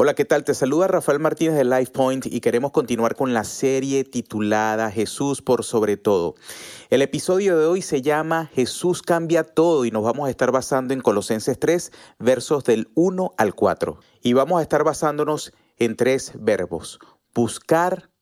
Hola, ¿qué tal? Te saluda Rafael Martínez de LifePoint y queremos continuar con la serie titulada Jesús por sobre todo. El episodio de hoy se llama Jesús cambia todo y nos vamos a estar basando en Colosenses 3, versos del 1 al 4. Y vamos a estar basándonos en tres verbos, buscar,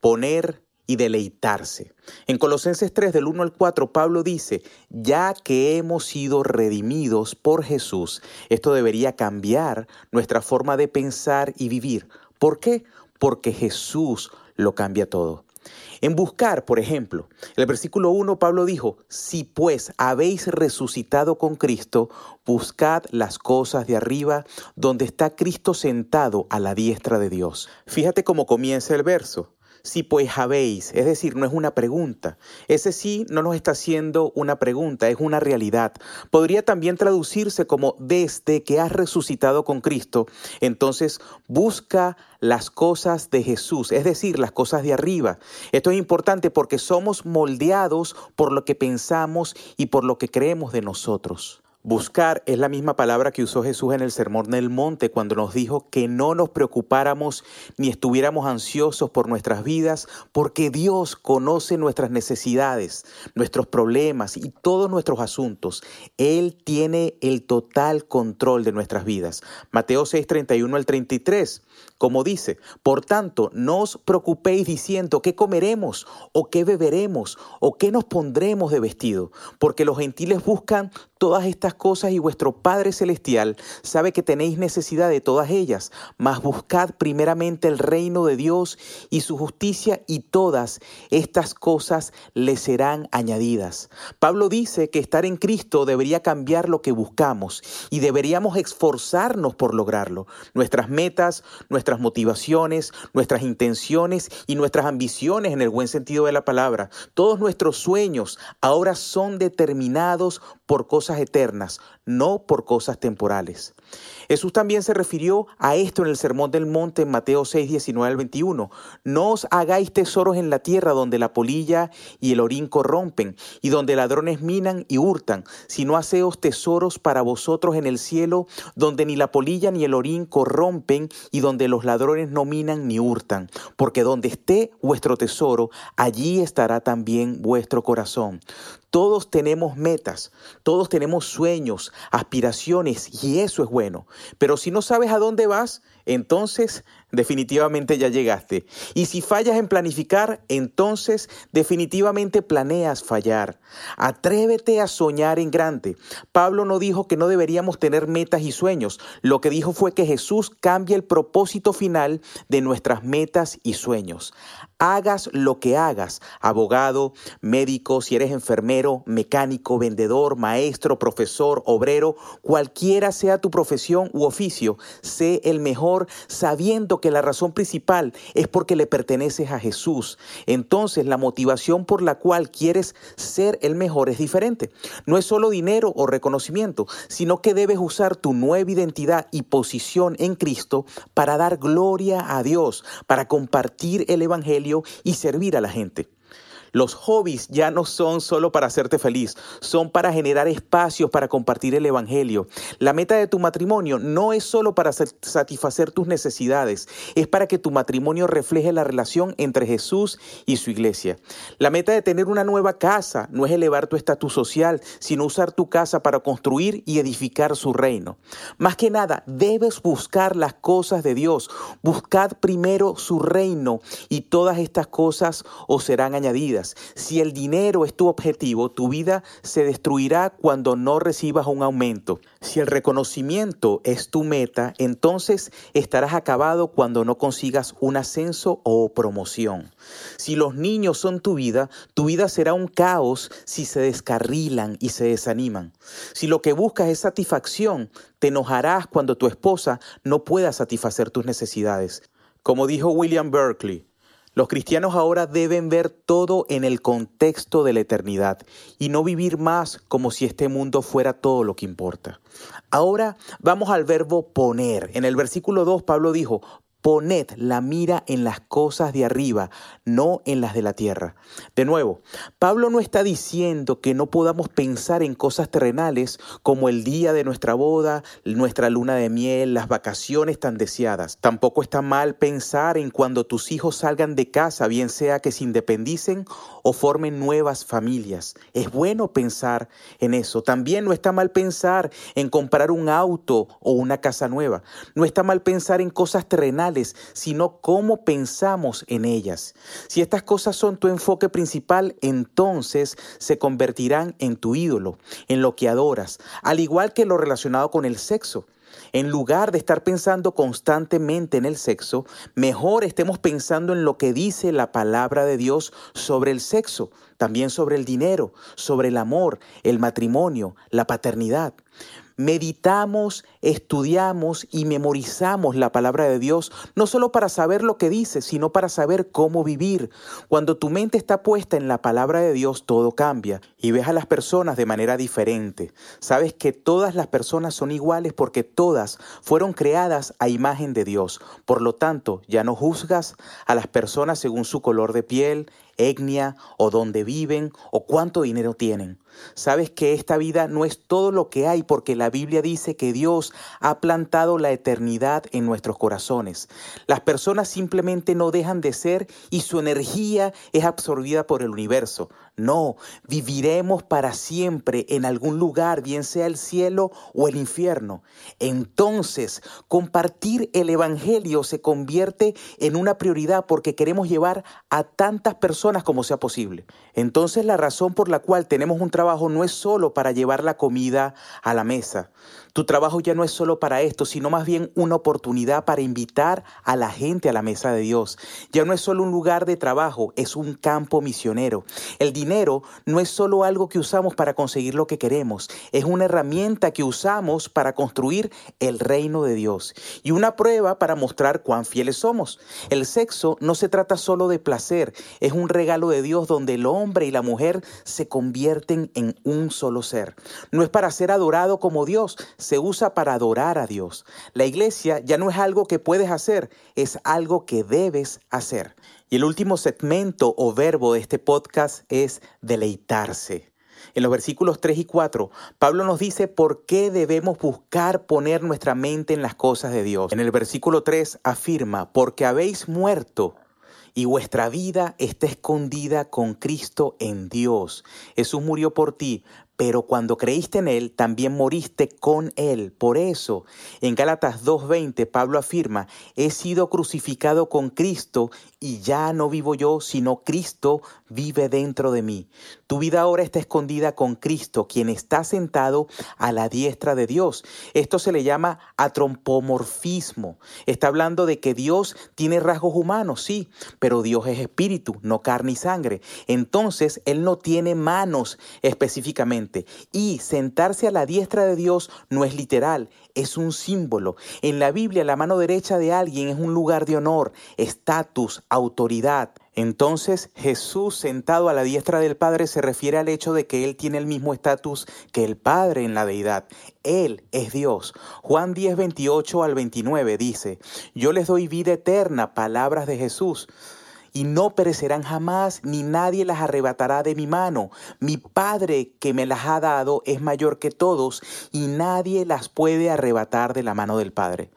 poner y deleitarse. En Colosenses 3 del 1 al 4, Pablo dice, ya que hemos sido redimidos por Jesús, esto debería cambiar nuestra forma de pensar y vivir. ¿Por qué? Porque Jesús lo cambia todo. En buscar, por ejemplo, el versículo 1 Pablo dijo, si pues habéis resucitado con Cristo, buscad las cosas de arriba, donde está Cristo sentado a la diestra de Dios. Fíjate cómo comienza el verso si pues habéis, es decir, no es una pregunta. Ese sí no nos está haciendo una pregunta, es una realidad. Podría también traducirse como desde que has resucitado con Cristo, entonces busca las cosas de Jesús, es decir, las cosas de arriba. Esto es importante porque somos moldeados por lo que pensamos y por lo que creemos de nosotros. Buscar es la misma palabra que usó Jesús en el Sermón del Monte cuando nos dijo que no nos preocupáramos ni estuviéramos ansiosos por nuestras vidas, porque Dios conoce nuestras necesidades, nuestros problemas y todos nuestros asuntos. Él tiene el total control de nuestras vidas. Mateo 6, 31 al 33, como dice, por tanto, no os preocupéis diciendo qué comeremos o qué beberemos o qué nos pondremos de vestido, porque los gentiles buscan todas estas cosas y vuestro Padre Celestial sabe que tenéis necesidad de todas ellas, mas buscad primeramente el reino de Dios y su justicia y todas estas cosas le serán añadidas. Pablo dice que estar en Cristo debería cambiar lo que buscamos y deberíamos esforzarnos por lograrlo. Nuestras metas, nuestras motivaciones, nuestras intenciones y nuestras ambiciones en el buen sentido de la palabra, todos nuestros sueños ahora son determinados por cosas eternas, no por cosas temporales. Jesús también se refirió a esto en el Sermón del Monte en Mateo 6, 19 al 21. No os hagáis tesoros en la tierra donde la polilla y el orín corrompen y donde ladrones minan y hurtan, sino haceos tesoros para vosotros en el cielo donde ni la polilla ni el orín corrompen y donde los ladrones no minan ni hurtan. Porque donde esté vuestro tesoro, allí estará también vuestro corazón. Todos tenemos metas, todos tenemos sueños, aspiraciones y eso es bueno. Pero si no sabes a dónde vas, entonces definitivamente ya llegaste. Y si fallas en planificar, entonces definitivamente planeas fallar. Atrévete a soñar en grande. Pablo no dijo que no deberíamos tener metas y sueños. Lo que dijo fue que Jesús cambia el propósito final de nuestras metas y sueños. Hagas lo que hagas, abogado, médico, si eres enfermero, mecánico, vendedor, maestro, profesor, obrero, cualquiera sea tu profesión u oficio, sé el mejor sabiendo que la razón principal es porque le perteneces a Jesús. Entonces la motivación por la cual quieres ser el mejor es diferente. No es solo dinero o reconocimiento, sino que debes usar tu nueva identidad y posición en Cristo para dar gloria a Dios, para compartir el Evangelio y servir a la gente. Los hobbies ya no son solo para hacerte feliz, son para generar espacios para compartir el Evangelio. La meta de tu matrimonio no es solo para satisfacer tus necesidades, es para que tu matrimonio refleje la relación entre Jesús y su iglesia. La meta de tener una nueva casa no es elevar tu estatus social, sino usar tu casa para construir y edificar su reino. Más que nada, debes buscar las cosas de Dios. Buscad primero su reino y todas estas cosas os serán añadidas. Si el dinero es tu objetivo, tu vida se destruirá cuando no recibas un aumento. Si el reconocimiento es tu meta, entonces estarás acabado cuando no consigas un ascenso o promoción. Si los niños son tu vida, tu vida será un caos si se descarrilan y se desaniman. Si lo que buscas es satisfacción, te enojarás cuando tu esposa no pueda satisfacer tus necesidades. Como dijo William Berkeley, los cristianos ahora deben ver todo en el contexto de la eternidad y no vivir más como si este mundo fuera todo lo que importa. Ahora vamos al verbo poner. En el versículo 2 Pablo dijo, Poned la mira en las cosas de arriba, no en las de la tierra. De nuevo, Pablo no está diciendo que no podamos pensar en cosas terrenales como el día de nuestra boda, nuestra luna de miel, las vacaciones tan deseadas. Tampoco está mal pensar en cuando tus hijos salgan de casa, bien sea que se independicen o formen nuevas familias. Es bueno pensar en eso. También no está mal pensar en comprar un auto o una casa nueva. No está mal pensar en cosas terrenales sino cómo pensamos en ellas. Si estas cosas son tu enfoque principal, entonces se convertirán en tu ídolo, en lo que adoras, al igual que lo relacionado con el sexo. En lugar de estar pensando constantemente en el sexo, mejor estemos pensando en lo que dice la palabra de Dios sobre el sexo, también sobre el dinero, sobre el amor, el matrimonio, la paternidad meditamos, estudiamos y memorizamos la palabra de Dios, no solo para saber lo que dice, sino para saber cómo vivir. Cuando tu mente está puesta en la palabra de Dios, todo cambia y ves a las personas de manera diferente. Sabes que todas las personas son iguales porque todas fueron creadas a imagen de Dios. Por lo tanto, ya no juzgas a las personas según su color de piel, etnia o dónde viven o cuánto dinero tienen. Sabes que esta vida no es todo lo que hay porque la Biblia dice que Dios ha plantado la eternidad en nuestros corazones. Las personas simplemente no dejan de ser y su energía es absorbida por el universo. No, viviremos para siempre en algún lugar, bien sea el cielo o el infierno. Entonces, compartir el Evangelio se convierte en una prioridad porque queremos llevar a tantas personas como sea posible. Entonces, la razón por la cual tenemos un trabajo no es solo para llevar la comida a la mesa. Tu trabajo ya no es solo para esto, sino más bien una oportunidad para invitar a la gente a la mesa de Dios. Ya no es solo un lugar de trabajo, es un campo misionero. El dinero no es solo algo que usamos para conseguir lo que queremos, es una herramienta que usamos para construir el reino de Dios y una prueba para mostrar cuán fieles somos. El sexo no se trata solo de placer, es un regalo de Dios donde el hombre y la mujer se convierten en un solo ser. No es para ser adorado como Dios, se usa para adorar a Dios. La iglesia ya no es algo que puedes hacer, es algo que debes hacer. Y el último segmento o verbo de este podcast es deleitarse. En los versículos 3 y 4, Pablo nos dice por qué debemos buscar poner nuestra mente en las cosas de Dios. En el versículo 3 afirma, porque habéis muerto y vuestra vida está escondida con Cristo en Dios. Jesús murió por ti, pero cuando creíste en Él, también moriste con Él. Por eso, en Gálatas 2.20, Pablo afirma, he sido crucificado con Cristo y ya no vivo yo, sino Cristo vive dentro de mí. Tu vida ahora está escondida con Cristo, quien está sentado a la diestra de Dios. Esto se le llama atrompomorfismo. Está hablando de que Dios tiene rasgos humanos, sí, pero Dios es espíritu, no carne y sangre. Entonces, Él no tiene manos específicamente y sentarse a la diestra de Dios no es literal, es un símbolo. En la Biblia la mano derecha de alguien es un lugar de honor, estatus, autoridad. Entonces Jesús sentado a la diestra del Padre se refiere al hecho de que Él tiene el mismo estatus que el Padre en la deidad. Él es Dios. Juan 10, 28 al 29 dice, yo les doy vida eterna, palabras de Jesús y no perecerán jamás, ni nadie las arrebatará de mi mano. Mi Padre que me las ha dado es mayor que todos, y nadie las puede arrebatar de la mano del Padre.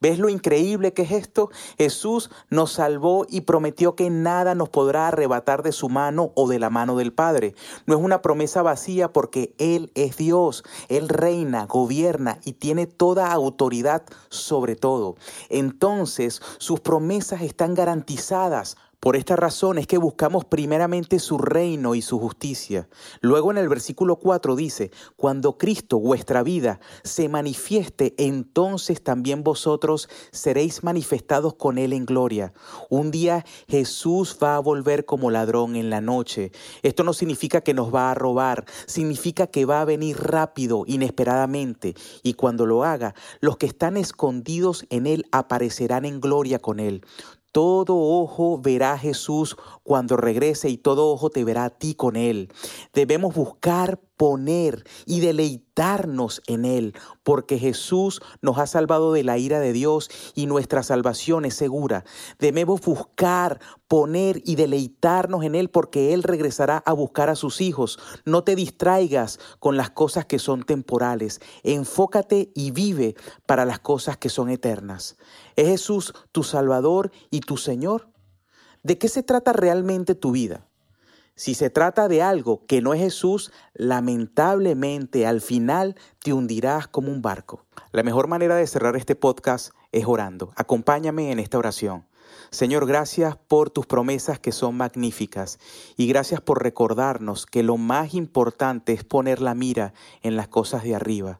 ¿Ves lo increíble que es esto? Jesús nos salvó y prometió que nada nos podrá arrebatar de su mano o de la mano del Padre. No es una promesa vacía porque Él es Dios, Él reina, gobierna y tiene toda autoridad sobre todo. Entonces sus promesas están garantizadas por esta razón es que buscamos primeramente su reino y su justicia. Luego en el versículo 4 dice, cuando Cristo, vuestra vida, se manifieste, entonces también vosotros seréis manifestados con Él en gloria. Un día Jesús va a volver como ladrón en la noche. Esto no significa que nos va a robar, significa que va a venir rápido, inesperadamente. Y cuando lo haga, los que están escondidos en Él aparecerán en gloria con Él. Todo ojo verá a Jesús cuando regrese y todo ojo te verá a ti con Él. Debemos buscar poner y deleitarnos en Él, porque Jesús nos ha salvado de la ira de Dios y nuestra salvación es segura. Debemos buscar, poner y deleitarnos en Él, porque Él regresará a buscar a sus hijos. No te distraigas con las cosas que son temporales. Enfócate y vive para las cosas que son eternas. ¿Es Jesús tu Salvador y tu Señor? ¿De qué se trata realmente tu vida? Si se trata de algo que no es Jesús, lamentablemente al final te hundirás como un barco. La mejor manera de cerrar este podcast es orando. Acompáñame en esta oración. Señor, gracias por tus promesas que son magníficas y gracias por recordarnos que lo más importante es poner la mira en las cosas de arriba.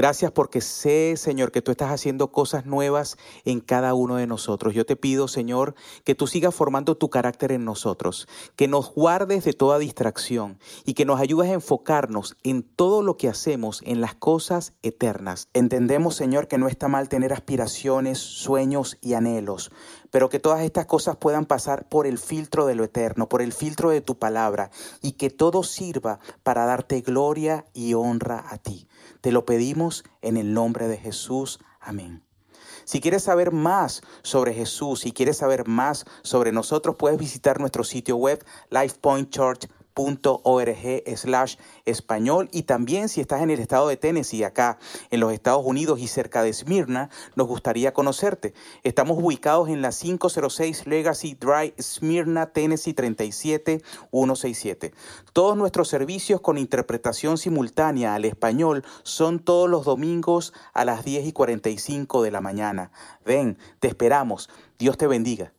Gracias porque sé, Señor, que tú estás haciendo cosas nuevas en cada uno de nosotros. Yo te pido, Señor, que tú sigas formando tu carácter en nosotros, que nos guardes de toda distracción y que nos ayudes a enfocarnos en todo lo que hacemos, en las cosas eternas. Entendemos, Señor, que no está mal tener aspiraciones, sueños y anhelos, pero que todas estas cosas puedan pasar por el filtro de lo eterno, por el filtro de tu palabra, y que todo sirva para darte gloria y honra a ti. Te lo pedimos en el nombre de Jesús. Amén. Si quieres saber más sobre Jesús, si quieres saber más sobre nosotros, puedes visitar nuestro sitio web lifepointchurch.com .org español y también si estás en el estado de Tennessee, acá en los Estados Unidos y cerca de Smyrna, nos gustaría conocerte. Estamos ubicados en la 506 Legacy Drive, Smyrna, Tennessee 37167. Todos nuestros servicios con interpretación simultánea al español son todos los domingos a las 10 y 45 de la mañana. Ven, te esperamos. Dios te bendiga.